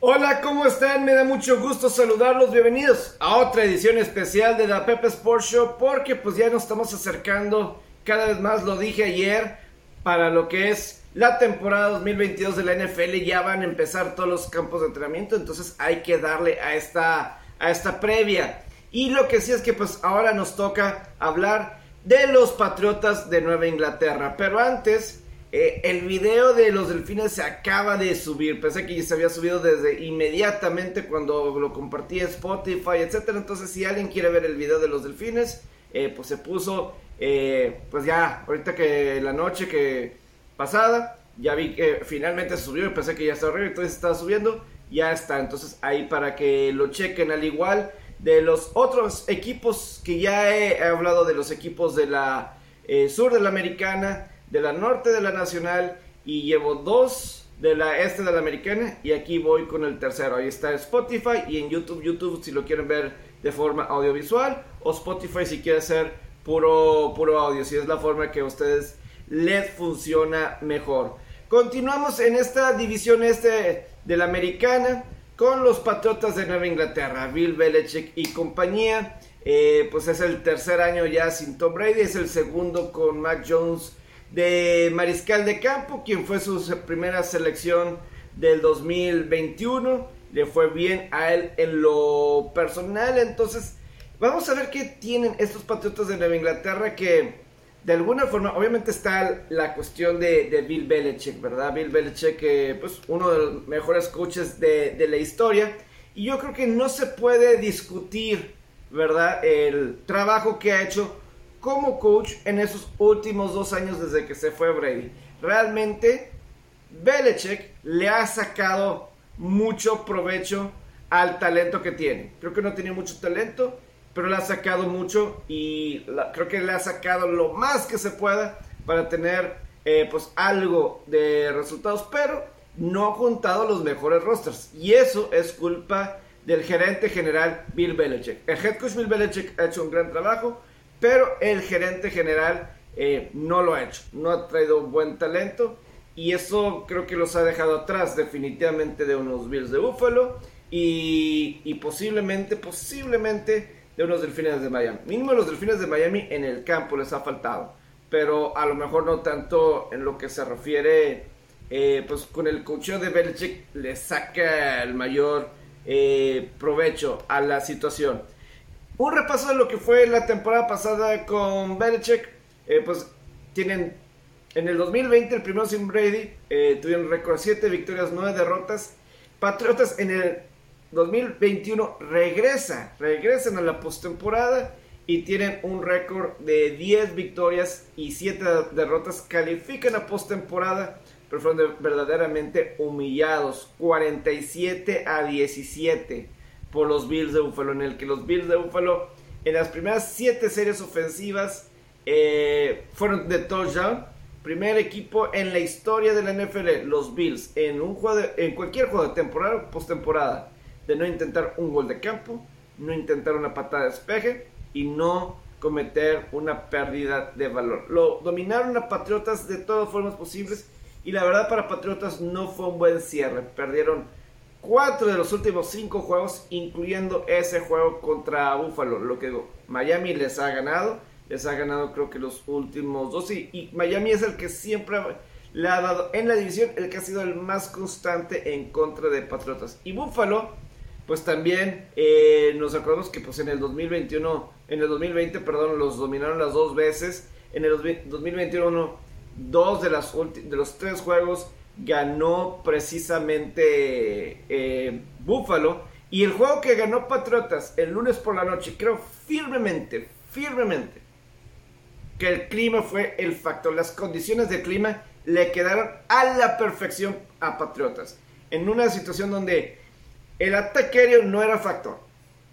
Hola, ¿cómo están? Me da mucho gusto saludarlos. Bienvenidos a otra edición especial de la Pepe Sports Show porque pues ya nos estamos acercando cada vez más, lo dije ayer, para lo que es la temporada 2022 de la NFL. Ya van a empezar todos los campos de entrenamiento, entonces hay que darle a esta, a esta previa. Y lo que sí es que pues ahora nos toca hablar de los Patriotas de Nueva Inglaterra. Pero antes eh, el video de los delfines se acaba de subir. Pensé que ya se había subido desde inmediatamente cuando lo compartí en Spotify, etcétera. Entonces, si alguien quiere ver el video de los delfines, eh, pues se puso. Eh, pues ya, ahorita que la noche que pasada, ya vi que finalmente subió. Pensé que ya estaba arriba, entonces estaba subiendo. Ya está. Entonces, ahí para que lo chequen al igual de los otros equipos que ya he, hablado de los equipos de la sur de la americana de la norte de la nacional y llevo dos de la este de la americana y aquí voy con el tercero. Ahí está Spotify y en YouTube, YouTube si lo quieren ver de forma audiovisual o Spotify si quiere ser puro, puro audio, si es la forma que a ustedes les funciona mejor. Continuamos en esta división este de la americana con los Patriotas de Nueva Inglaterra, Bill Belichick y compañía. Eh, pues es el tercer año ya sin Tom Brady, es el segundo con Mac Jones de mariscal de campo, quien fue su primera selección del 2021. Le fue bien a él en lo personal. Entonces, vamos a ver qué tienen estos Patriotas de Nueva Inglaterra que de alguna forma, obviamente está la cuestión de, Bill Belichick, ¿verdad? Bill Belichick, eh, pues uno de los mejores coaches de, de la historia. Y yo creo que no se puede discutir, ¿verdad? El trabajo que ha hecho como coach en esos últimos dos años desde que se fue Brady. Realmente, Belichick le ha sacado mucho provecho al talento que tiene. Creo que no tenía mucho talento, pero le ha sacado mucho y creo que le ha sacado lo más que se pueda para tener eh, pues algo de resultados, pero no ha juntado los mejores rosters. Y eso es culpa del gerente general Bill Belichick. El head coach Bill Belichick ha hecho un gran trabajo, pero el gerente general eh, no lo ha hecho, no ha traído buen talento y eso creo que los ha dejado atrás definitivamente de unos Bills de Buffalo y, posiblemente, posiblemente de unos Delfines de Miami. Mínimo los Delfines de Miami en el campo les ha faltado, pero a lo mejor no tanto en lo que se refiere, eh, pues con el cocheo de Belichick le saca el mayor eh, provecho a la situación. Un repaso de lo que fue la temporada pasada con Belichick. Eh, pues tienen en el 2020, el primero sin Brady, eh, tuvieron récord 7 victorias, 9 derrotas. Patriotas en el 2021 regresa, regresan a la postemporada y tienen un récord de 10 victorias y 7 derrotas. Califican a postemporada, pero fueron verdaderamente humillados, 47 a 17 por los Bills de Buffalo, en el que los Bills de Buffalo en las primeras siete series ofensivas eh, fueron de touchdown. Primer equipo en la historia de la NFL, los Bills, en, un juego en cualquier juego de temporada o postemporada, de no intentar un gol de campo, no intentar una patada de despeje y no cometer una pérdida de valor. Lo dominaron a Patriotas de todas formas posibles y la verdad para Patriotas no fue un buen cierre. Perdieron cuatro de los últimos cinco juegos, incluyendo ese juego contra Buffalo. Lo que Miami les ha ganado, les ha ganado creo que los últimos dos. Y, Miami es el que siempre le ha dado en la división, el que ha sido el más constante en contra de Patriotas. Y Buffalo, pues también eh, nos acordamos que pues en el 2021, en el 2020, perdón, los dominaron las dos veces. En el 2021, dos de, las de los tres juegos ganó precisamente eh, Buffalo. Y el juego que ganó Patriotas el lunes por la noche, creo firmemente, firmemente, que el clima fue el factor. Las condiciones de clima le quedaron a la perfección a Patriotas. En una situación donde el ataque aéreo no era factor.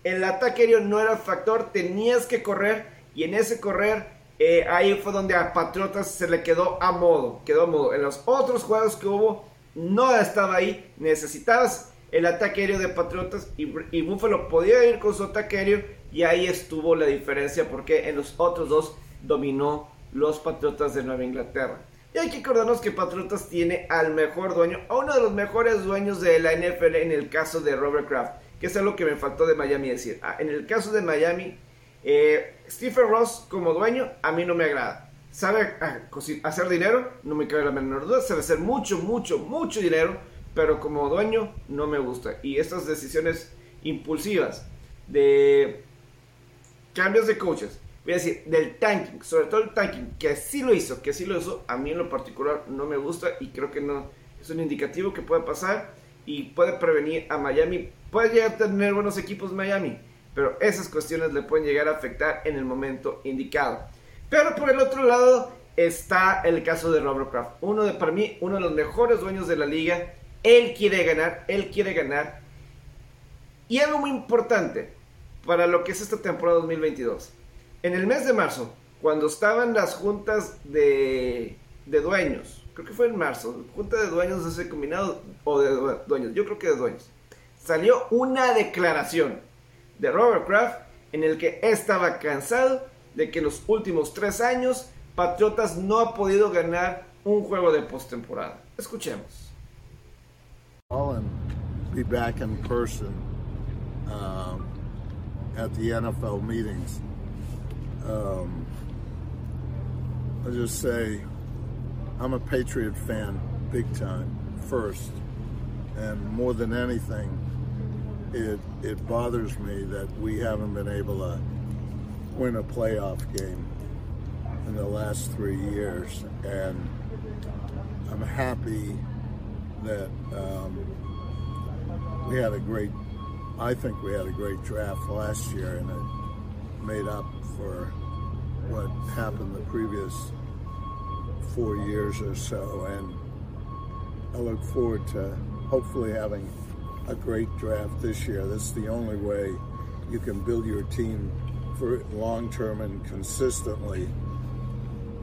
El ataque aéreo no era factor, tenías que correr y en ese correr eh, ahí fue donde a Patriotas se le quedó a modo, quedó a modo. En los otros juegos que hubo, no estaba ahí. Necesitabas el ataque aéreo de Patriotas y, Buffalo podía ir con su ataque aéreo y ahí estuvo la diferencia porque en los otros dos dominó los Patriotas de Nueva Inglaterra. Y hay que acordarnos que Patriotas tiene al mejor dueño, a uno de los mejores dueños de la NFL en el caso de Robert Kraft, que es algo que me faltó de Miami decir. Ah, en el caso de Miami, eh, Stephen Ross como dueño a mí no me agrada. Sabe ah, hacer dinero, no me cabe la menor duda, sabe hacer mucho, mucho, mucho dinero, pero como dueño no me gusta. Y estas decisiones impulsivas de cambios de coaches, voy a decir, del tanking, sobre todo el tanking, que así lo hizo, que así lo hizo, a mí en lo particular no me gusta y creo que no es un indicativo que puede pasar y puede prevenir a Miami. Puede llegar a tener buenos equipos Miami, pero esas cuestiones le pueden llegar a afectar en el momento indicado. Pero por el otro lado está el caso de Robert uno de para mí uno de los mejores dueños de la liga. Él quiere ganar, él quiere ganar. Y algo muy importante para lo que es esta temporada 2022 en el mes de marzo, cuando estaban las juntas de, dueños, creo que fue en marzo, junta de dueños de ese combinado, o de dueños, yo creo que de dueños, salió una declaración de Robert Kraft en el que estaba cansado de que en los últimos tres años Patriotas no ha podido ganar un juego de postemporada. Escuchemos. be back in person um, at the NFL meetings. Um, I'll just say I'm a Patriot fan, big time, first. And more than anything, it, it bothers me that we haven't been able to win a playoff game in the last three years. And I'm happy that um, we had a great, I think we had a great draft last year, and it made up for what happened the previous four years or so. And I look forward to hopefully having a great draft this year. That's the only way you can build your team for long term and consistently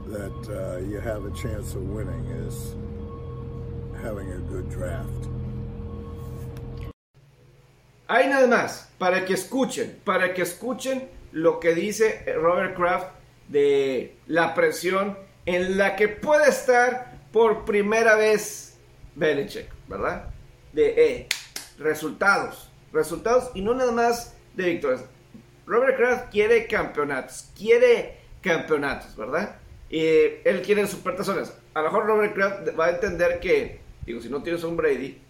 that uh, you have a chance of winning is having a good draft. Hay nada más, para que escuchen, para que escuchen lo que dice Robert Kraft de la presión en la que puede estar por primera vez Belichick, ¿verdad? De eh, resultados, resultados y no nada más de victorias. Robert Kraft quiere campeonatos, quiere campeonatos, ¿verdad? Y él quiere supertazones. A lo mejor Robert Kraft va a entender que, digo, si no tienes un Brady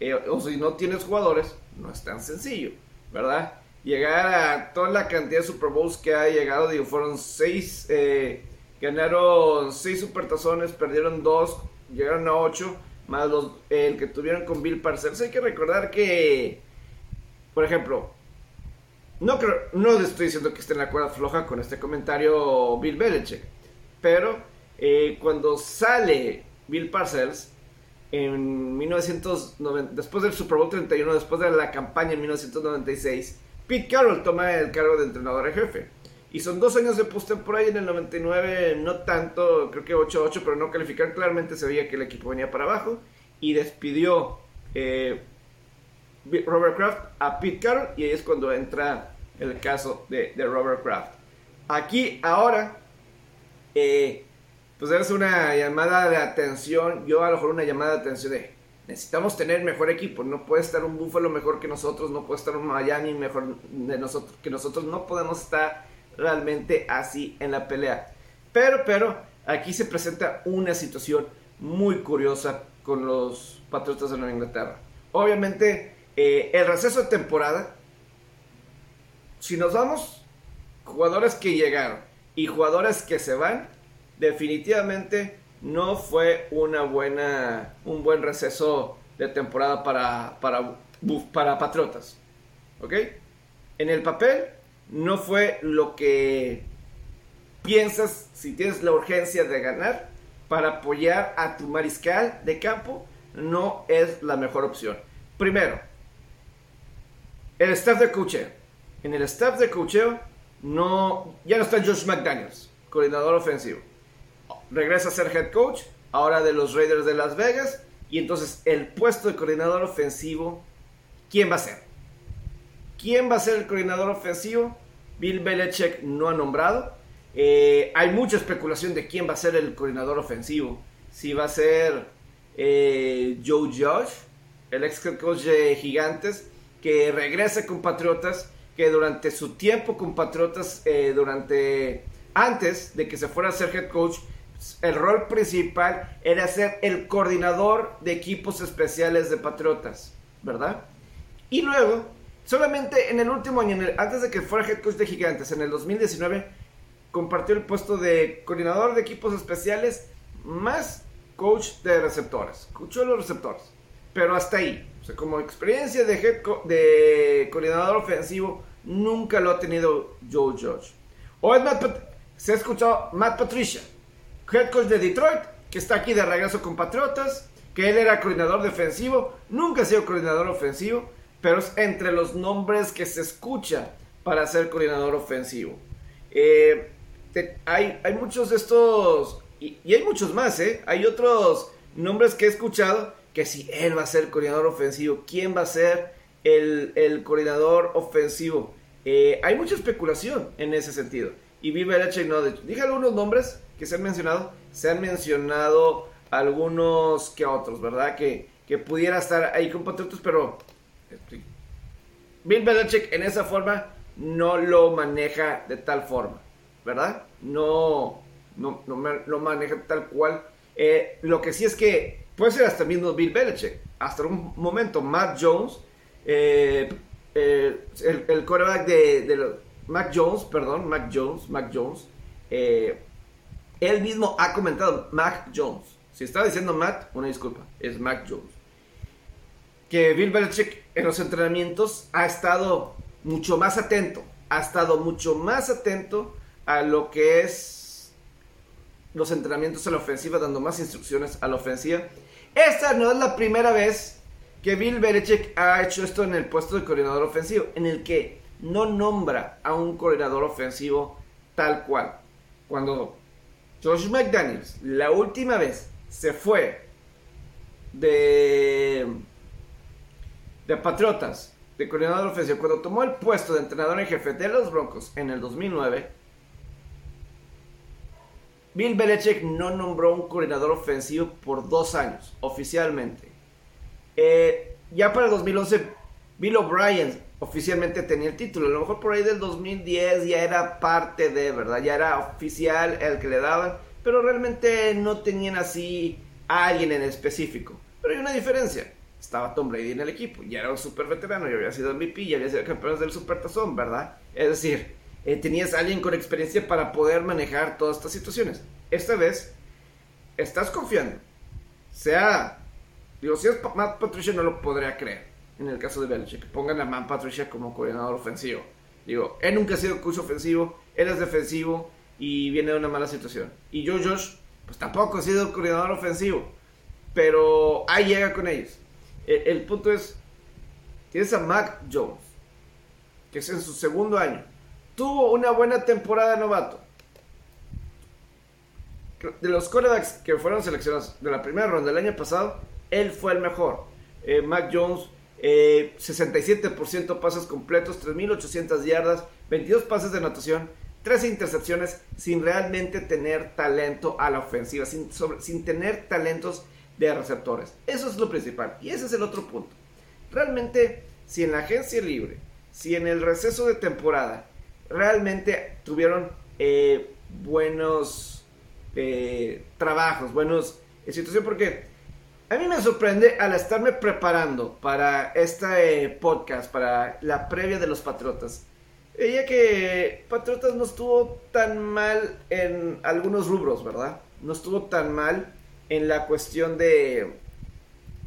eh, o si no tienes jugadores, no es tan sencillo, ¿verdad? llegar a toda la cantidad de Super Bowls que ha llegado, digo, fueron seis, eh, ganaron seis supertazones, perdieron dos, llegaron a ocho, más los, el que tuvieron con Bill Parcells. Hay que recordar que, por ejemplo, no creo, no estoy diciendo que esté en la cuerda floja con este comentario Bill Belichick, pero eh, cuando sale Bill Parcells en 1990, después del Super Bowl 31, después de la campaña en 1996, Pete Carroll toma el cargo de entrenador en jefe. Y son dos años de postemporada y en el 99 no tanto, creo que 8-8, pero no calificar. Claramente se veía que el equipo venía para abajo. Y despidió eh, Robert Kraft a Pete Carroll y ahí es cuando entra el caso de, Robert Kraft. Aquí, ahora, eh, pues es una llamada de atención. Yo a lo mejor una llamada de atención de necesitamos tener mejor equipo. No puede estar un Buffalo mejor que nosotros, no puede estar un Miami mejor de nosotros que nosotros. No podemos estar realmente así en la pelea. Pero, pero, aquí se presenta una situación muy curiosa con los Patriotas de Nueva Inglaterra. Obviamente, eh, el receso de temporada, si nos vamos, jugadores que llegaron y jugadores que se van, definitivamente no fue una buena, un buen receso de temporada para, para, para Patriotas. ¿Ok? En el papel no fue lo que piensas si tienes la urgencia de ganar para apoyar a tu mariscal de campo. No es la mejor opción. Primero, el staff de cocheo. En el staff de cocheo no, ya no está Josh McDaniels, coordinador ofensivo regresa a ser head coach, ahora de los Raiders de Las Vegas. Y entonces el puesto de coordinador ofensivo, ¿quién va a ser? ¿Quién va a ser el coordinador ofensivo? Bill Belichick no ha nombrado. Eh, hay mucha especulación de quién va a ser el coordinador ofensivo si va a ser eh, Joe Josh, el ex coach de Gigantes, que regresa con Patriotas, que durante su tiempo con Patriotas, eh, durante antes de que se fuera a ser head coach, el rol principal era ser el coordinador de equipos especiales de Patriotas, ¿verdad? Y luego, solamente en el último año, antes de que fuera head coach de Gigantes, en el 2019, compartió el puesto de coordinador de equipos especiales más coach de receptores. Escuchó los receptores. Pero hasta ahí. O sea, como experiencia de, head de coordinador ofensivo, nunca lo ha tenido Joe Judge. O es Matt se ha escuchado Matt Patricia, head coach de Detroit, que está aquí de regreso con Patriotas, que él era coordinador defensivo, nunca ha sido coordinador ofensivo, pero es entre los nombres que se escucha para ser coordinador ofensivo. Eh, hay, hay muchos de estos, y, hay muchos más, ¿eh? Hay otros nombres que he escuchado que si él va a ser coordinador ofensivo, ¿quién va a ser el, coordinador ofensivo? Eh, hay mucha especulación en ese sentido. Y Belichick no, de hecho, dije algunos nombres que se han mencionado, se han mencionado algunos que otros, ¿verdad? Que, que pudiera estar ahí con Patriotas, pero este, Bill Belichick en esa forma no lo maneja de tal forma, ¿verdad? No, no, no, maneja tal cual. Eh, lo que sí es que puede ser hasta mismo Bill Belichick. Hasta un momento, Matt Jones, eh, eh, el, el quarterback de, de los, Mac Jones, perdón, Mac Jones, Mac Jones, él mismo ha comentado, Mac Jones. Si estaba diciendo Matt, una disculpa, es Mac Jones. Que Bill Belichick en los entrenamientos ha estado mucho más atento, ha estado mucho más atento a lo que es los entrenamientos a la ofensiva, dando más instrucciones a la ofensiva. Esta no es la primera vez que Bill Belichick ha hecho esto en el puesto de coordinador ofensivo, en el que no nombra a un coordinador ofensivo tal cual. Cuando Josh McDaniels la última vez se fue de, de Patriotas, de coordinador ofensivo, cuando tomó el puesto de entrenador en jefe de los Broncos en el 2009, Bill Belichick no nombró un coordinador ofensivo por dos años, oficialmente. Eh, ya para el 2011, Bill O'Brien oficialmente tenía el título. A lo mejor por ahí del 2010 ya era parte de, ¿verdad? Ya era oficial el que le daban, pero realmente no tenían así a alguien en específico. Pero hay una diferencia. Estaba Tom Brady en el equipo, ya era un super veterano, ya había sido MVP, ya había sido campeón del Super Tazón, ¿verdad? Es decir, eh, tenías a alguien con experiencia para poder manejar todas estas situaciones. Esta vez, estás confiando. Sea, digo, si es Matt Patricia no lo podría creer en el caso de Belichick. Pongan a Man Patricia como coordinador ofensivo. Digo, él nunca ha sido coach ofensivo, él es defensivo y viene de una mala situación. Y yo, Josh, pues tampoco ha sido coordinador ofensivo, pero ahí llega con ellos. El, punto es, tienes a Mac Jones, que es en su segundo año. Tuvo una buena temporada de novato. De los quarterbacks que fueron seleccionados de la primera ronda del año pasado, él fue el mejor. Eh, Mac Jones 67% eh, pases completos, 3.800 yardas, 22 pases de anotación, 13 intercepciones sin realmente tener talento a la ofensiva, sin, sin tener talentos de receptores. Eso es lo principal. Y ese es el otro punto. Realmente, si en la agencia libre, si en el receso de temporada, realmente tuvieron eh, buenos eh, trabajos, buenos situación, porque a mí me sorprende al estarme preparando para este podcast, para la previa de los Patriotas. Veía que Patriotas no estuvo tan mal en algunos rubros, ¿verdad? No estuvo tan mal en la cuestión de,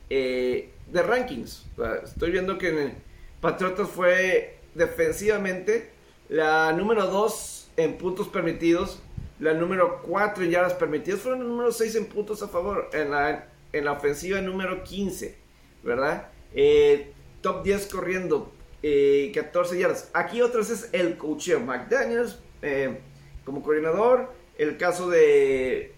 eh, de rankings. estoy viendo que Patriotas fue defensivamente la número 2 en puntos permitidos, la número 4 en yardas permitidas, fueron el número 6 en puntos a favor en la en la ofensiva número 15, ¿verdad? Eh, top 10 corriendo, 14 eh, yardas. Aquí otra vez es el coacheo. McDaniels eh, como coordinador, el caso de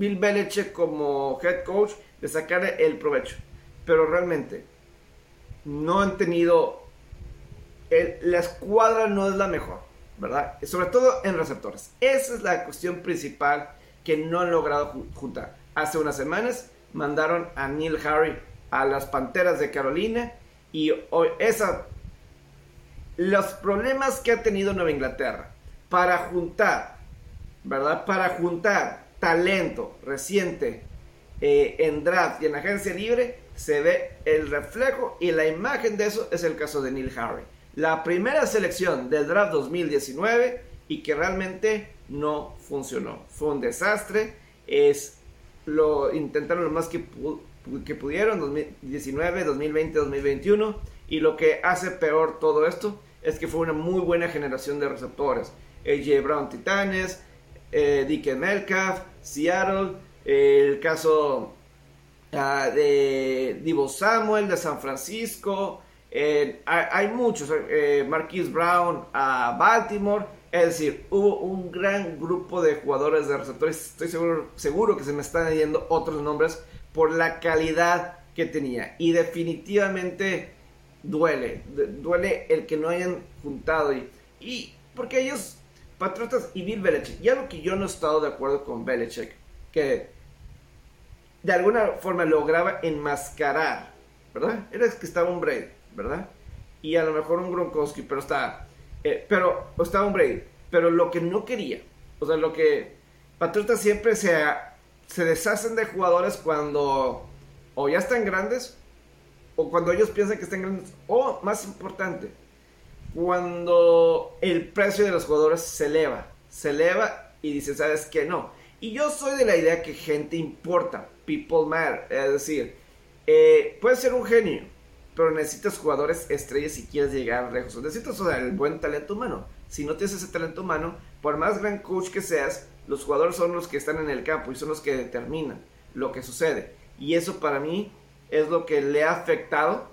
Bill Belichick como head coach, de sacar el provecho. Pero realmente no han tenido... la escuadra no es la mejor, ¿verdad? Sobre todo en receptores. Esa es la cuestión principal que no han logrado juntar. hace unas semanas mandaron a Neil Harry a las Panteras de Carolina y hoy esa los problemas que ha tenido Nueva Inglaterra para juntar, ¿verdad? Para juntar talento reciente eh, en draft y en agencia libre, se ve el reflejo y la imagen de eso es el caso de Neil Harry. La primera selección del draft 2019 y que realmente no funcionó. Fue un desastre. Es, lo intentaron lo más que, que pudieron, 2019, 2020, 2021. Y lo que hace peor todo esto es que fue una muy buena generación de receptores. AJ Brown Titanes, eh, Dickie Metcalf, Seattle, el caso uh, de Divo Samuel de San Francisco, eh, hay, muchos, eh, Marquise Brown a Baltimore, es decir, hubo un gran grupo de jugadores de receptores, estoy seguro, seguro que se me están yendo otros nombres por la calidad que tenía y definitivamente duele, duele el que no hayan juntado y porque ellos, Patriotas y Bill Belichick, ya lo que yo no he estado de acuerdo con Belichick, que de alguna forma lograba enmascarar, ¿verdad? Era que estaba un Brady, ¿verdad? Y a lo mejor un Gronkowski, pero está, eh, pero estaba un Brady, pero lo que no quería, o sea, lo que Patriotas siempre se, se deshacen de jugadores cuando o ya están grandes o cuando ellos piensan que están grandes, o más importante, cuando el precio de los jugadores se eleva, se eleva y dicen, ¿sabes qué? No. Y yo soy de la idea que gente importa, people matter, es decir, eh, puedes ser un genio, pero necesitas jugadores estrellas si quieres llegar lejos. Necesitas o sea, el buen talento humano. Si no tienes ese talento humano, por más gran coach que seas, los jugadores son los que están en el campo y son los que determinan lo que sucede. Y eso para mí es lo que le ha afectado,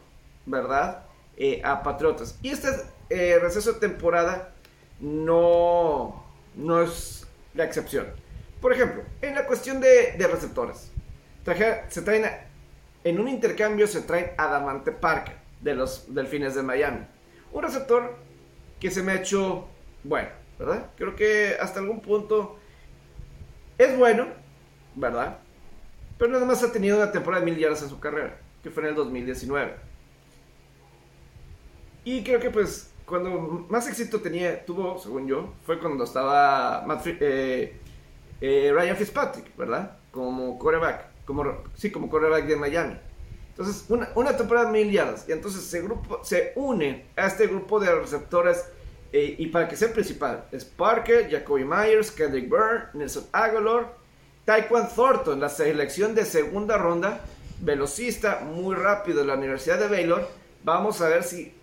¿verdad? Eh, a Patriotas. Y este eh, receso de temporada no, no es la excepción. Por ejemplo, en la cuestión de, receptores, se traen en un intercambio se traen a Damante Parker de los Delfines de Miami. Un receptor que se me ha hecho bueno, ¿verdad? Creo que hasta algún punto es bueno, ¿verdad? Pero nada más ha tenido una temporada de mil yardas en su carrera, que fue en el 2019. Y creo que pues cuando más éxito tenía, tuvo, según yo, fue cuando estaba eh, eh, Ryan Fitzpatrick, ¿verdad? Como quarterback, como, sí, como quarterback de Miami. Entonces, una, una temporada mil yardas. Y entonces se, grupo, se une a este grupo de receptores. Eh, y para que sea principal, es Parker, Jacoby Myers, Kendrick Byrne, Nelson Aguilar, Taekwon Thornton, la selección de segunda ronda, velocista, muy rápido de la Universidad de Baylor. Vamos a ver si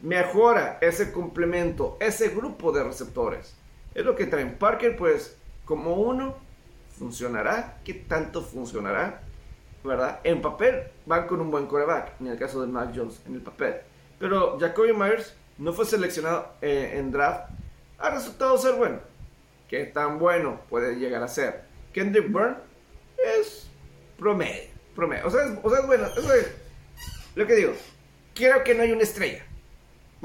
mejora ese complemento, ese grupo de receptores. Es lo que traen. Parker, pues, como uno, funcionará. ¿Qué tanto funcionará? ¿Verdad? En papel van con un buen coreback, en el caso de Mac Jones, en el papel. Pero Jacoby Myers no fue seleccionado eh, en draft. Ha resultado ser bueno. ¿Qué tan bueno puede llegar a ser? Kendrick Byrne es promedio. promedio. O, sea, es, o sea, es bueno. Es lo que digo. Quiero que no haya una estrella.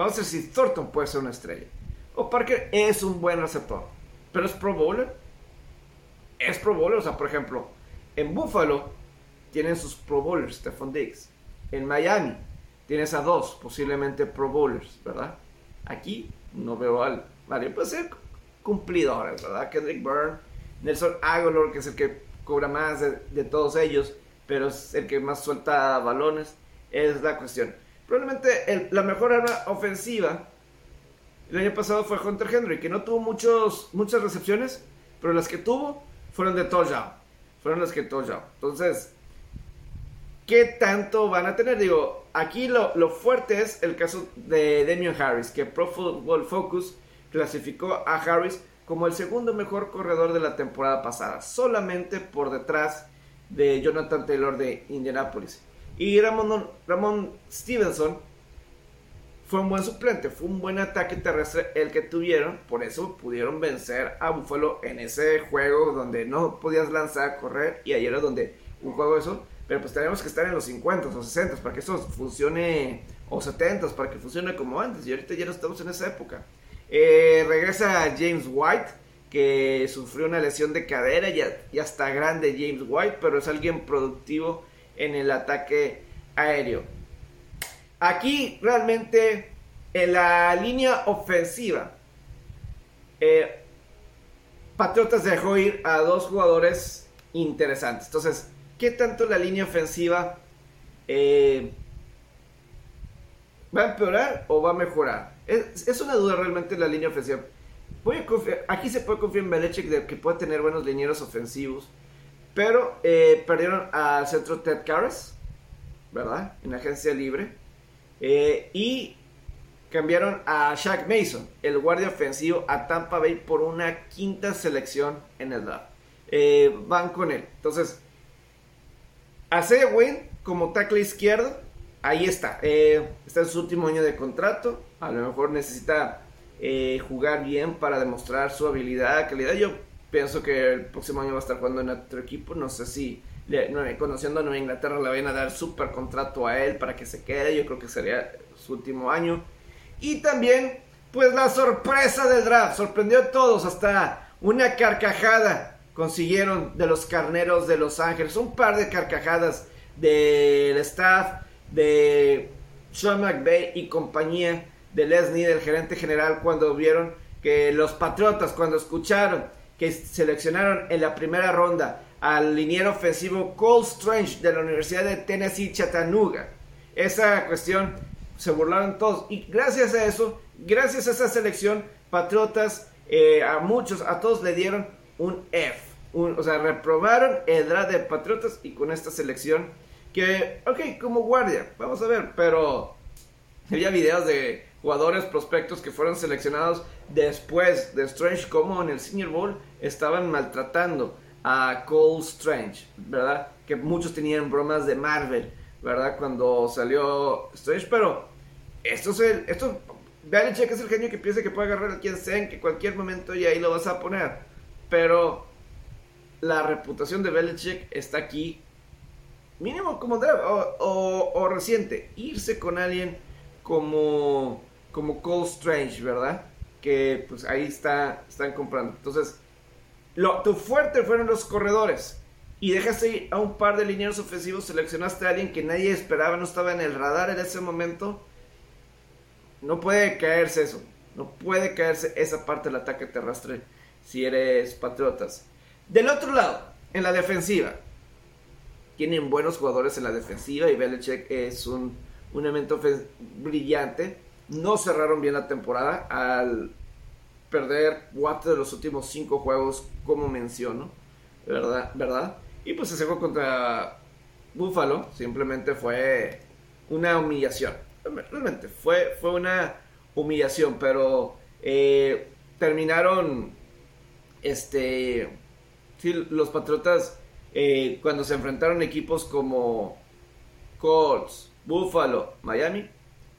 Vamos a ver si Thornton puede ser una estrella. O Parker es un buen receptor. Pero es Pro Bowler. Es Pro Bowler. O sea, por ejemplo, en Buffalo tienen sus Pro Bowlers, Stephon Diggs. En Miami tienes a dos posiblemente Pro Bowlers, ¿verdad? Aquí no veo al. Vale, puede ser cumplidores, ¿verdad? Kendrick Byrne Nelson Aguilar, que es el que cobra más de, todos ellos, pero es el que más suelta balones, es la cuestión. Probablemente la mejor arma ofensiva el año pasado fue Hunter Henry, que no tuvo muchos, muchas recepciones, pero las que tuvo fueron de touchdown. Fueron que. Entonces, ¿qué tanto van a tener? Digo, aquí lo, lo fuerte es el caso de Damian Harris, que Pro Football Focus clasificó a Harris como el segundo mejor corredor de la temporada pasada, solamente por detrás de Jonathan Taylor de Indianapolis. Y Ramon, Ramon Stevenson fue un buen suplente, fue un buen ataque terrestre el que tuvieron, por eso pudieron vencer a Buffalo en ese juego donde no podías lanzar, correr, y ayer era donde un juego eso, pero pues tenemos que estar en los 50 o 60 para que eso funcione, o 70 para que funcione como antes, y ahorita ya no estamos en esa época. Eh, regresa James White, que sufrió una lesión de cadera, ya, ya está grande James White, pero es alguien productivo en el ataque aéreo. Aquí realmente en la línea ofensiva, eh, Patriotas dejó ir a dos jugadores interesantes. Entonces, ¿qué tanto la línea ofensiva eh, va a empeorar o va a mejorar? Es, una duda realmente la línea ofensiva. Aquí se puede confiar en Belichick de que puede tener buenos linieros ofensivos. Pero eh, perdieron al centro Ted Karras, ¿verdad? En agencia libre. Eh, y cambiaron a Shaq Mason, el guardia ofensivo, a Tampa Bay por una quinta selección en el draft. Eh, van con él. Entonces, a Win como tackle izquierdo, ahí está. Está en su último año de contrato. A lo mejor necesita jugar bien para demostrar su habilidad, calidad. Yo pienso que el próximo año va a estar jugando en otro equipo. No sé si conociendo a Nueva Inglaterra le van a dar super contrato a él para que se quede. Yo creo que sería su último año. Y también, pues la sorpresa del draft, sorprendió a todos, hasta una carcajada consiguieron de los carneros de Los Ángeles, un par de carcajadas del staff de Sean McVay y compañía de Leslie, del gerente general, cuando vieron que los Patriotas, cuando escucharon que seleccionaron en la primera ronda al liniero ofensivo Cole Strange de la Universidad de Tennessee Chattanooga. Esa cuestión se burlaron todos. Y gracias a eso, gracias a esa selección, Patriotas, eh, a muchos, a todos le dieron un F. o sea, reprobaron el draft de Patriotas y con esta selección que, ok, como guardia, vamos a ver, pero había videos de jugadores prospectos que fueron seleccionados después de Strange como en el Senior Bowl estaban maltratando a Cole Strange, ¿verdad? Que muchos tenían bromas de Marvel, ¿verdad? Cuando salió Strange, pero esto es el. Esto, Belichick es el genio que piensa que puede agarrar a quien sea en que cualquier momento y ahí lo vas a poner. Pero la reputación de Belichick está aquí. Mínimo como debe, o, reciente. Irse con alguien como, como Cole Strange, ¿verdad? Que pues ahí está, están comprando. Entonces, lo, tu fuerte fueron los corredores. Y dejaste a un par de lineros ofensivos. Seleccionaste a alguien que nadie esperaba, no estaba en el radar en ese momento no puede caerse eso. No puede caerse esa parte del ataque terrestre si eres Patriotas. Del otro lado, en la defensiva. Tienen buenos jugadores en la defensiva y Belichick es un, un elemento brillante. No cerraron bien la temporada al perder cuatro de los últimos cinco juegos, como menciono. ¿Verdad? ¿Verdad? Y pues ese juego contra Buffalo simplemente fue una humillación realmente fue, fue una humillación, pero eh, terminaron, este, los Patriotas eh, cuando se enfrentaron equipos como Colts, Buffalo, Miami,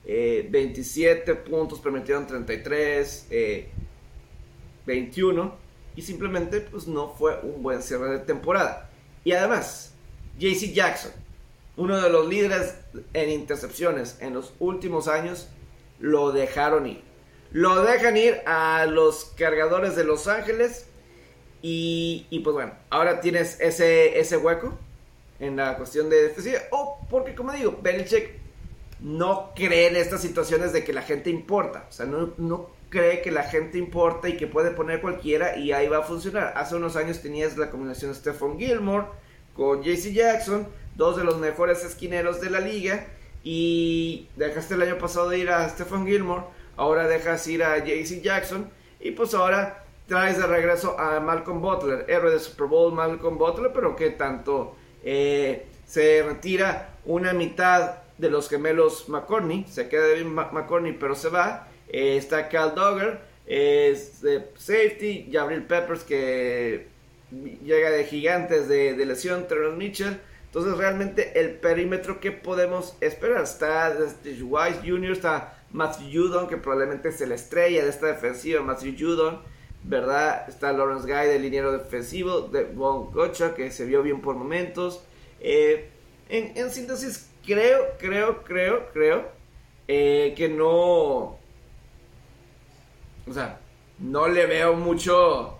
27 eh, puntos permitieron 33, 21 y simplemente pues no fue un buen cierre de temporada. Y además, JC Jackson, uno de los líderes en intercepciones en los últimos años, lo dejaron ir. Lo dejan ir a los cargadores de Los Ángeles. Y, pues bueno, ahora tienes ese, ese hueco en la cuestión de defensiva. O porque, como digo, Belichick no cree en estas situaciones de que la gente importa. O sea, no cree que la gente importa y que puede poner cualquiera y ahí va a funcionar. Hace unos años tenías la combinación de Stephon Gilmore con JC Jackson dos de los mejores esquineros de la liga. Y dejaste el año pasado ir a Stephen Gilmore, ahora dejas ir a JC Jackson. Y pues ahora traes de regreso a Malcolm Butler, héroe de Super Bowl Malcolm Butler, pero que tanto eh, se retira una mitad de los gemelos McCorney, se queda de McCorney, pero se va. Eh, está Cal Dogger, es de safety, Gabriel Peppers que llega de gigantes de, lesión, Terrence Mitchell. Entonces, realmente, el perímetro que podemos esperar está desde Wise Jr., está Matthew Judon, que probablemente es la estrella de esta defensiva, Matthew Judon, ¿verdad? Está Lawrence Guy, del liniero defensivo, de Von Gocha, que se vio bien por momentos. Eh, en, síntesis, creo, creo, creo, creo eh, que no. O sea, no le veo mucho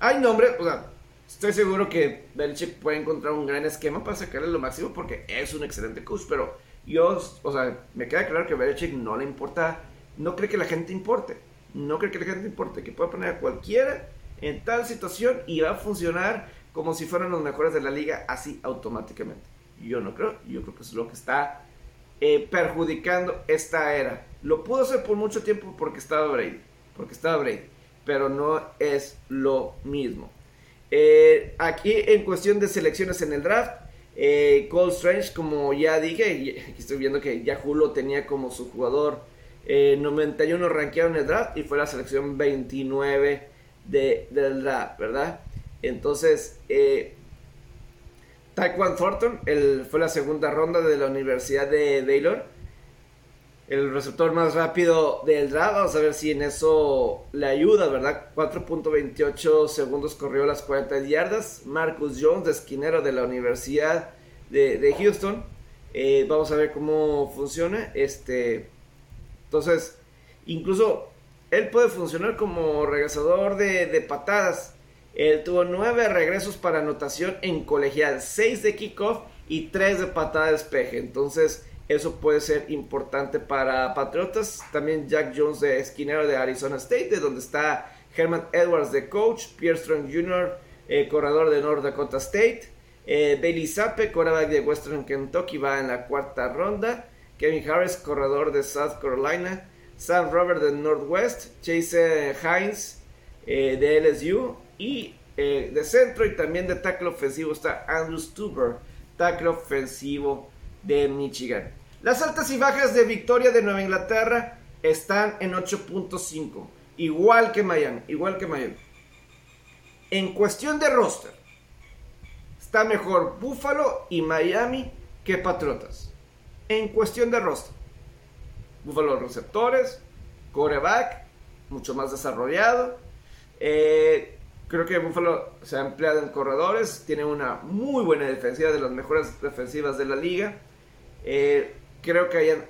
hay nombres, o sea, estoy seguro que Belichick puede encontrar un gran esquema para sacarle lo máximo porque es un excelente coach, pero yo, o sea, me queda claro que Belichick no le importa, no cree que la gente importe, no cree que la gente importe, que puede poner a cualquiera en tal situación y va a funcionar como si fueran los mejores de la liga así automáticamente. Yo no creo, yo creo que es lo que está eh, perjudicando esta era. Lo pudo hacer por mucho tiempo porque estaba Brady, porque estaba Brady, pero no es lo mismo. Eh, aquí en cuestión de selecciones en el draft, eh, Cole Strange, como ya dije, aquí estoy viendo que Yahoo lo tenía como su jugador 91 rankeado en el draft y fue la selección 29 de, del draft, ¿verdad? Entonces, eh, Taekwondo Thornton fue la segunda ronda de la Universidad de Baylor. El receptor más rápido del draft. Vamos a ver si en eso le ayuda, ¿verdad? 4.28 segundos corrió las 40 yardas. Marcus Jones, de esquinero de la Universidad de, Houston. Eh, vamos a ver cómo funciona. Este, entonces, incluso él puede funcionar como regresador de, patadas. Él tuvo nueve regresos para anotación en colegial, seis de kickoff y tres de patada de despeje. Entonces, eso puede ser importante para Patriotas. También Jack Jones de esquinero de Arizona State, de donde está Herman Edwards de coach, Pierre Strong Jr., eh, corredor de North Dakota State, eh, Bailey Zappe, corredor de Western Kentucky, va en la cuarta ronda, Kevin Harris, corredor de South Carolina, Sam Robert de Northwest, Chase Hines eh, de LSU, y eh, de centro y también de tackle ofensivo está Andrew Stuber, tackle ofensivo de Michigan. Las altas y bajas de victoria de Nueva Inglaterra están en 8.5, igual que Miami, igual que Miami. En cuestión de roster, está mejor Buffalo y Miami que Patriotas. En cuestión de roster, Buffalo receptores, coreback, mucho más desarrollado. Eh, Creo que Buffalo se ha empleado en corredores, tiene una muy buena defensiva, de las mejores defensivas de la liga. Eh, creo que hayan,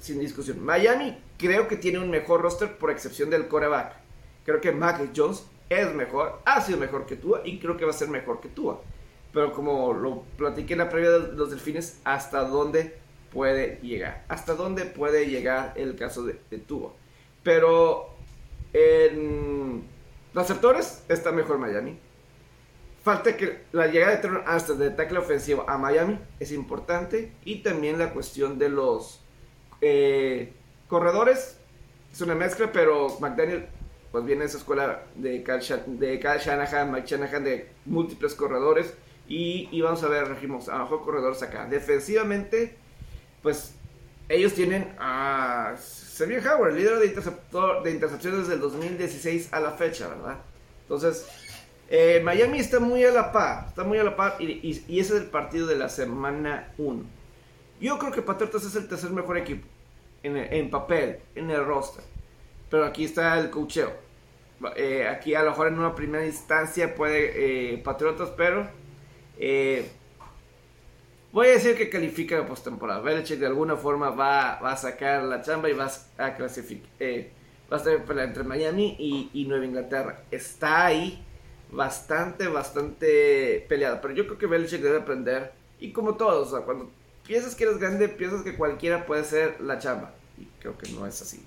sin discusión. Miami creo que tiene un mejor roster por excepción del coreback. Creo que Mac Jones es mejor, ha sido mejor que Tua y creo que va a ser mejor que Tua. Pero como lo platiqué en la previa de los delfines, ¿hasta dónde puede llegar? ¿Hasta dónde puede llegar el caso de, de Tua? Pero en Receptores está mejor Miami. Falta que la llegada de Trevor hasta de tackle ofensivo a Miami es importante. Y también la cuestión de los eh, corredores. Es una mezcla, pero McDaniel pues viene de esa escuela de Kyle, de Shanahan, Mike Shanahan, de múltiples corredores. Y, vamos a ver, regimos a mejor corredores acá. Defensivamente, pues ellos tienen a Xavier Howard, líder de, interceptor, de intercepciones desde el 2016 a la fecha, ¿verdad? Entonces, eh, Miami está muy a la par, está muy a la par y, ese es el partido de la semana 1. Yo creo que Patriotas es el tercer mejor equipo en, papel, en el roster. Pero aquí está el cocheo. Eh, aquí a lo mejor en una primera instancia puede eh, Patriotas, pero Voy a decir que califica la postemporada. Belichick de alguna forma va, a sacar la chamba y va a clasificar. Va a estar entre Miami y, Nueva Inglaterra. Está ahí bastante, bastante peleada. Pero yo creo que Belichick debe aprender. Y como todos, cuando piensas que eres grande, piensas que cualquiera puede ser la chamba. Y creo que no es así.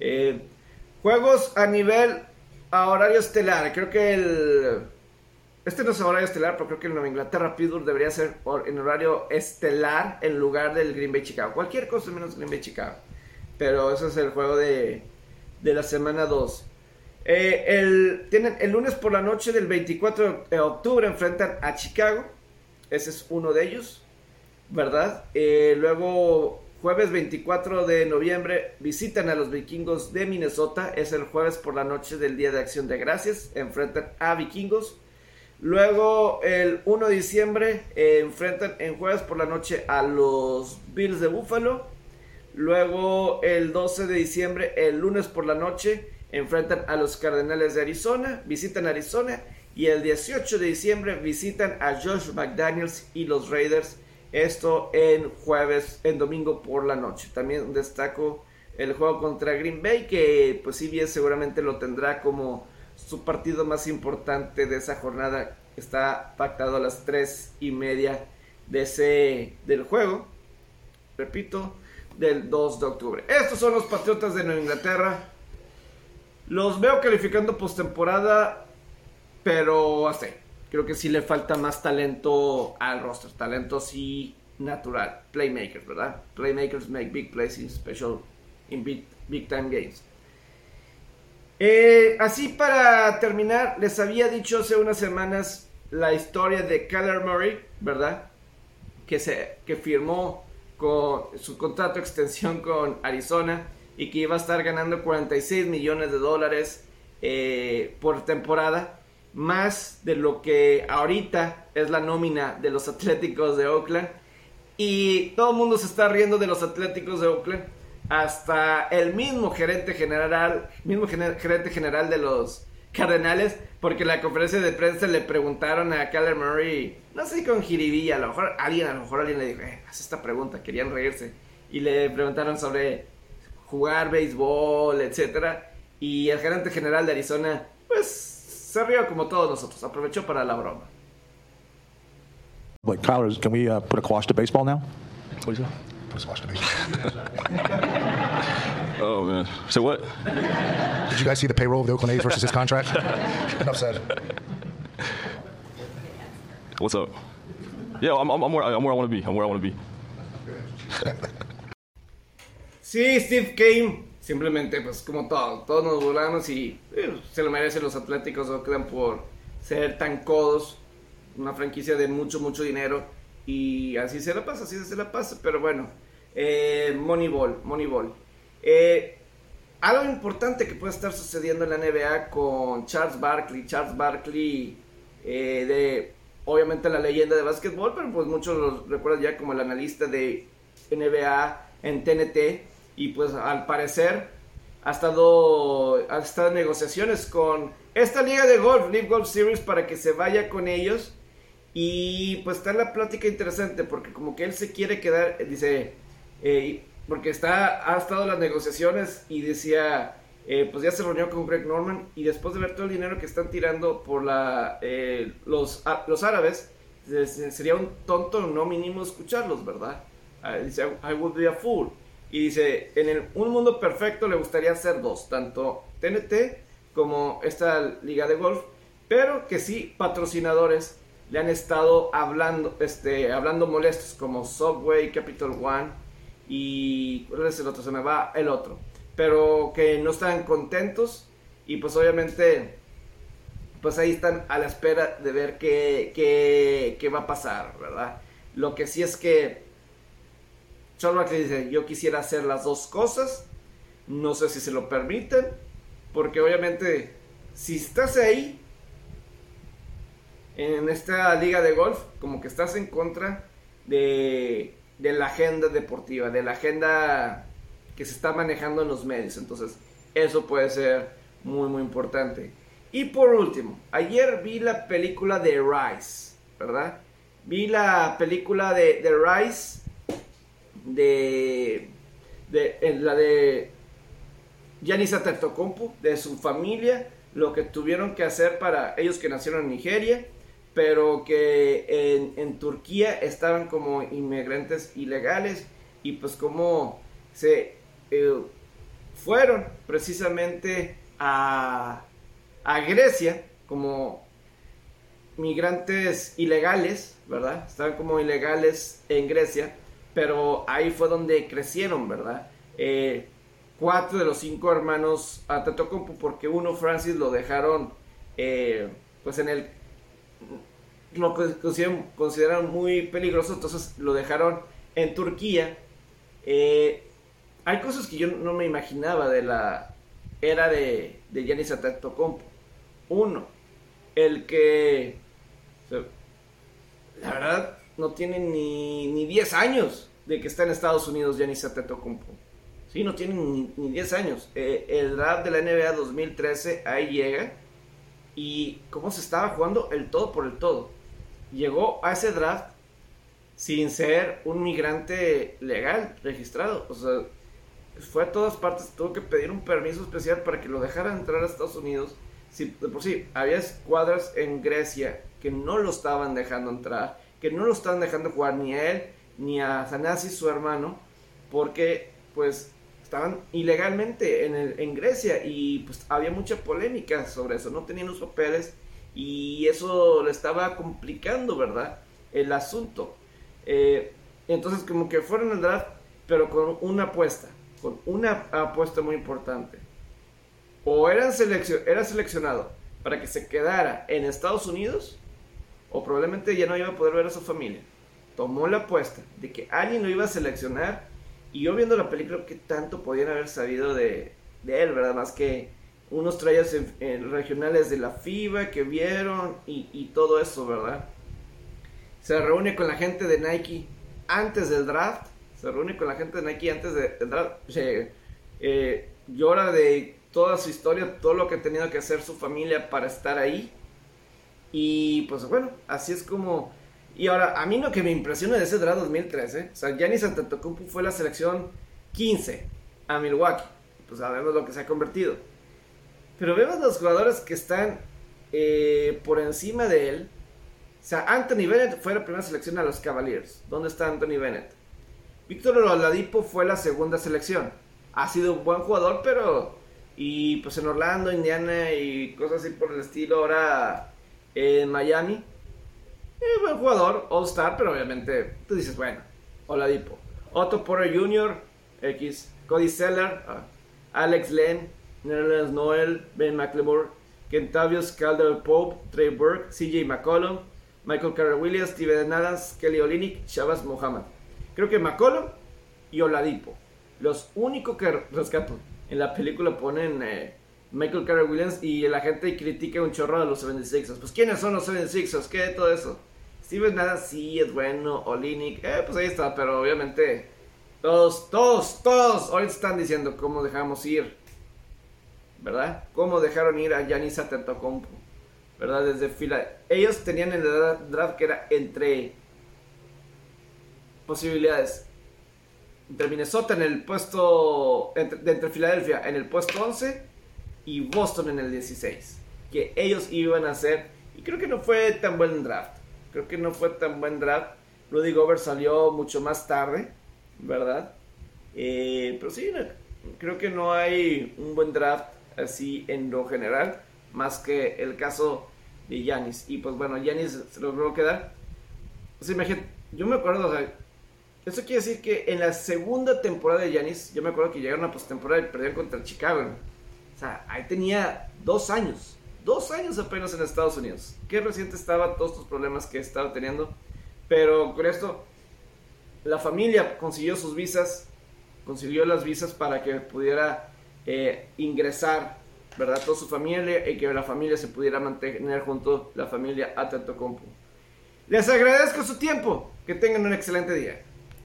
Eh, juegos a nivel a horario estelar. Creo que el este no es horario estelar, pero creo que el Nueva Inglaterra Pittsburgh debería ser en horario estelar en lugar del Green Bay Chicago. Cualquier cosa menos Green Bay Chicago. Pero ese es el juego de, la semana 2. Eh, el, tienen, el lunes por la noche del 24 de octubre enfrentan a Chicago. Ese es uno de ellos, ¿verdad? Eh, luego, jueves 24 de noviembre, visitan a los vikingos de Minnesota. Es el jueves por la noche del Día de Acción de Gracias. Enfrentan a vikingos. Luego, el 1 de diciembre, eh, enfrentan en jueves por la noche a los Bills de Buffalo. Luego, el 12 de diciembre, el lunes por la noche, enfrentan a los Cardenales de Arizona, visitan Arizona. Y el 18 de diciembre visitan a Josh McDaniels y los Raiders. Esto en jueves, en domingo por la noche. También destaco el juego contra Green Bay, que pues si bien seguramente lo tendrá como su partido más importante de esa jornada está pactado a las 3 y media de ese, del juego. Repito, del 2 de octubre. Estos son los Patriotas de Nueva Inglaterra. Los veo calificando postemporada, pero hasta Creo que sí le falta más talento al roster. Talento sí natural. Playmakers, ¿verdad? Playmakers make big plays in special, in big, big time games. Eh, así para terminar, les había dicho hace unas semanas la historia de Kyler Murray, ¿verdad? Que, se, que firmó con su contrato de extensión con Arizona y que iba a estar ganando 46 millones de dólares eh, por temporada, más de lo que ahorita es la nómina de los Atléticos de Oakland. Y todo el mundo se está riendo de los Atléticos de Oakland hasta el mismo gerente general, mismo gerente general de los Cardenales, porque en la conferencia de prensa le preguntaron a Kyler Murray, no sé con jiribilla, a lo mejor alguien, a lo mejor alguien le dijo, eh, haz esta pregunta, querían reírse, y le preguntaron sobre jugar béisbol, etcétera, y el gerente general de Arizona, pues se rió como todos nosotros, aprovechó para la broma. Like Kyler, can we uh, put a quash to baseball now? What is it? Put a squash to baseball. oh man. So what? Did you guys see the payroll of the Oakland A's versus his contract? Enough said. What's up? Yeah, I'm, I'm, I'm where, I'm where I want to be. I'm where I want to be. Sí, Steve Kane, simplemente pues como todo, todos nos burlamos y eh, se lo merecen los Atléticos de Oakland por ser tan codos, una franquicia de mucho, mucho dinero y así se la pasa, así se la pasa, pero bueno, eh, Moneyball, Moneyball. Eh, algo importante que puede estar sucediendo en la NBA con Charles Barkley, Charles Barkley eh, de obviamente la leyenda de básquetbol, pero pues muchos lo recuerdan ya como el analista de NBA en TNT y pues al parecer ha estado, ha estado en negociaciones con esta liga de golf, Live Golf Series, para que se vaya con ellos y pues está la plática interesante porque como que él se quiere quedar, dice, eh, porque está, ha estado en las negociaciones y decía, eh, pues ya se reunió con Greg Norman y después de ver todo el dinero que están tirando por la, eh, los, los árabes, sería un tonto no mínimo escucharlos, ¿verdad? Ah, dice, I would be a fool. Y dice, en el, un mundo perfecto le gustaría hacer dos, tanto TNT como esta liga de golf, pero que sí patrocinadores le han estado hablando, este, hablando molestos como Subway, Capital One y ¿cuál es el otro? Se me va el otro. Pero que no están contentos y pues obviamente pues ahí están a la espera de ver qué, qué, qué va a pasar, ¿verdad? Lo que sí es que Charles le dice, yo quisiera hacer las dos cosas, no sé si se lo permiten, porque obviamente si estás ahí en esta liga de golf, como que estás en contra de, de la agenda deportiva, de la agenda que se está manejando en los medios. Entonces, eso puede ser muy, muy importante. Y por último, ayer vi la película de Rice, ¿verdad? Vi la película de, de Rice, de, de la de Giannis Antetokounmpo, de su familia, lo que tuvieron que hacer para ellos que nacieron en Nigeria, pero que en, Turquía estaban como inmigrantes ilegales y pues como se eh, fueron precisamente a, a Grecia como migrantes ilegales, ¿verdad? Estaban como ilegales en Grecia, pero ahí fue donde crecieron, ¿verdad? Eh, cuatro de los cinco hermanos a Tetocompo, porque uno, Francis, lo dejaron eh, pues en el lo consideran, muy peligroso, entonces lo dejaron en Turquía. Eh, hay cosas que yo no me imaginaba de la era de, de Giannis Antetokounmpo. Uno, el que la verdad no tiene ni, ni 10 años de que está en Estados Unidos Giannis Antetokounmpo. Sí, no tiene ni, ni 10 años. Eh, el draft de la NBA 2013 ahí llega y cómo se estaba jugando el todo por el todo llegó a ese draft sin ser un migrante legal registrado. O sea, fue a todas partes, tuvo que pedir un permiso especial para que lo dejaran entrar a Estados Unidos. si de por sí había escuadras en Grecia que no lo estaban dejando entrar, que no lo estaban dejando jugar ni a él ni a Thanasis, su hermano, porque pues estaban ilegalmente en, en Grecia y pues había mucha polémica sobre eso, no tenían los papeles y eso le estaba complicando, ¿verdad? El asunto. Eh, entonces como que fueron al draft, pero con una apuesta, con una apuesta muy importante. O eran era seleccionado para que se quedara en Estados Unidos, o probablemente ya no iba a poder ver a su familia. Tomó la apuesta de que alguien lo iba a seleccionar y yo viendo la película, ¿qué tanto podían haber sabido de, él, verdad? Más que unos trailers regionales de la FIBA que vieron y, todo eso, ¿verdad? Se reúne con la gente de Nike antes del draft. Se reúne con la gente de Nike antes del draft. Eh, llora de toda su historia, todo lo que ha tenido que hacer su familia para estar ahí. Y pues bueno, así es como y ahora, a mí lo que me impresiona de ese draft 2013, o sea, Giannis Antetokounmpo fue la selección 15 a Milwaukee. Pues sabemos lo que se ha convertido. Pero vemos los jugadores que están eh, por encima de él. O sea, Anthony Bennett fue la primera selección a los Cavaliers. ¿Dónde está Anthony Bennett? Víctor Oladipo fue la segunda selección. Ha sido un buen jugador, pero... Y pues en Orlando, Indiana y cosas así por el estilo. Ahora en Miami eh, buen jugador, All-Star, pero obviamente tú dices, bueno, Oladipo. Otto Porter Jr., X. Cody Seller, ah, Alex Len, Nerlens Noel, Ben McLemore, Kentavious Calder Pope, Trey Burke, CJ McCollum, Michael Carter Williams, Steven Adams, Kelly Olynyk, Shabazz Mohammed. Creo que McCollum y Oladipo. Los únicos que rescato en la película ponen eh, Michael Carter Williams y la gente critica un chorro a los 76ers. Pues ¿quiénes son los 76ers? ¿Qué de todo eso? Steven nada sí es bueno, Olinik, eh, pues ahí está, pero obviamente todos, todos, todos ahorita están diciendo cómo dejamos ir, ¿verdad? Cómo dejaron ir a Giannis Antetokounmpo, ¿verdad? Desde fila, ellos tenían el draft que era entre posibilidades. Entre Minnesota en el puesto, entre, entre Filadelfia en el puesto 11 y Boston en el 16, que ellos iban a hacer, y creo que no fue tan buen draft. Creo que no fue tan buen draft. Rudy Gobert salió mucho más tarde, ¿verdad? Eh, pero sí, creo que no hay un buen draft así en lo general, más que el caso de Yanis. Y pues bueno, Yanis se logró quedar. O sea, imagínate, yo me acuerdo, o sea, eso quiere decir que en la segunda temporada de Yanis, yo me acuerdo que llegaron a postemporada y perdieron contra Chicago. O sea, ahí tenía dos años dos años apenas en Estados Unidos. Qué reciente estaba todos estos problemas que estaba teniendo. Pero con esto, la familia consiguió sus visas, consiguió las visas para que pudiera eh, ingresar, ¿verdad? Toda su familia y que la familia se pudiera mantener junto la familia Atentocompu. Les agradezco su tiempo. Que tengan un excelente día.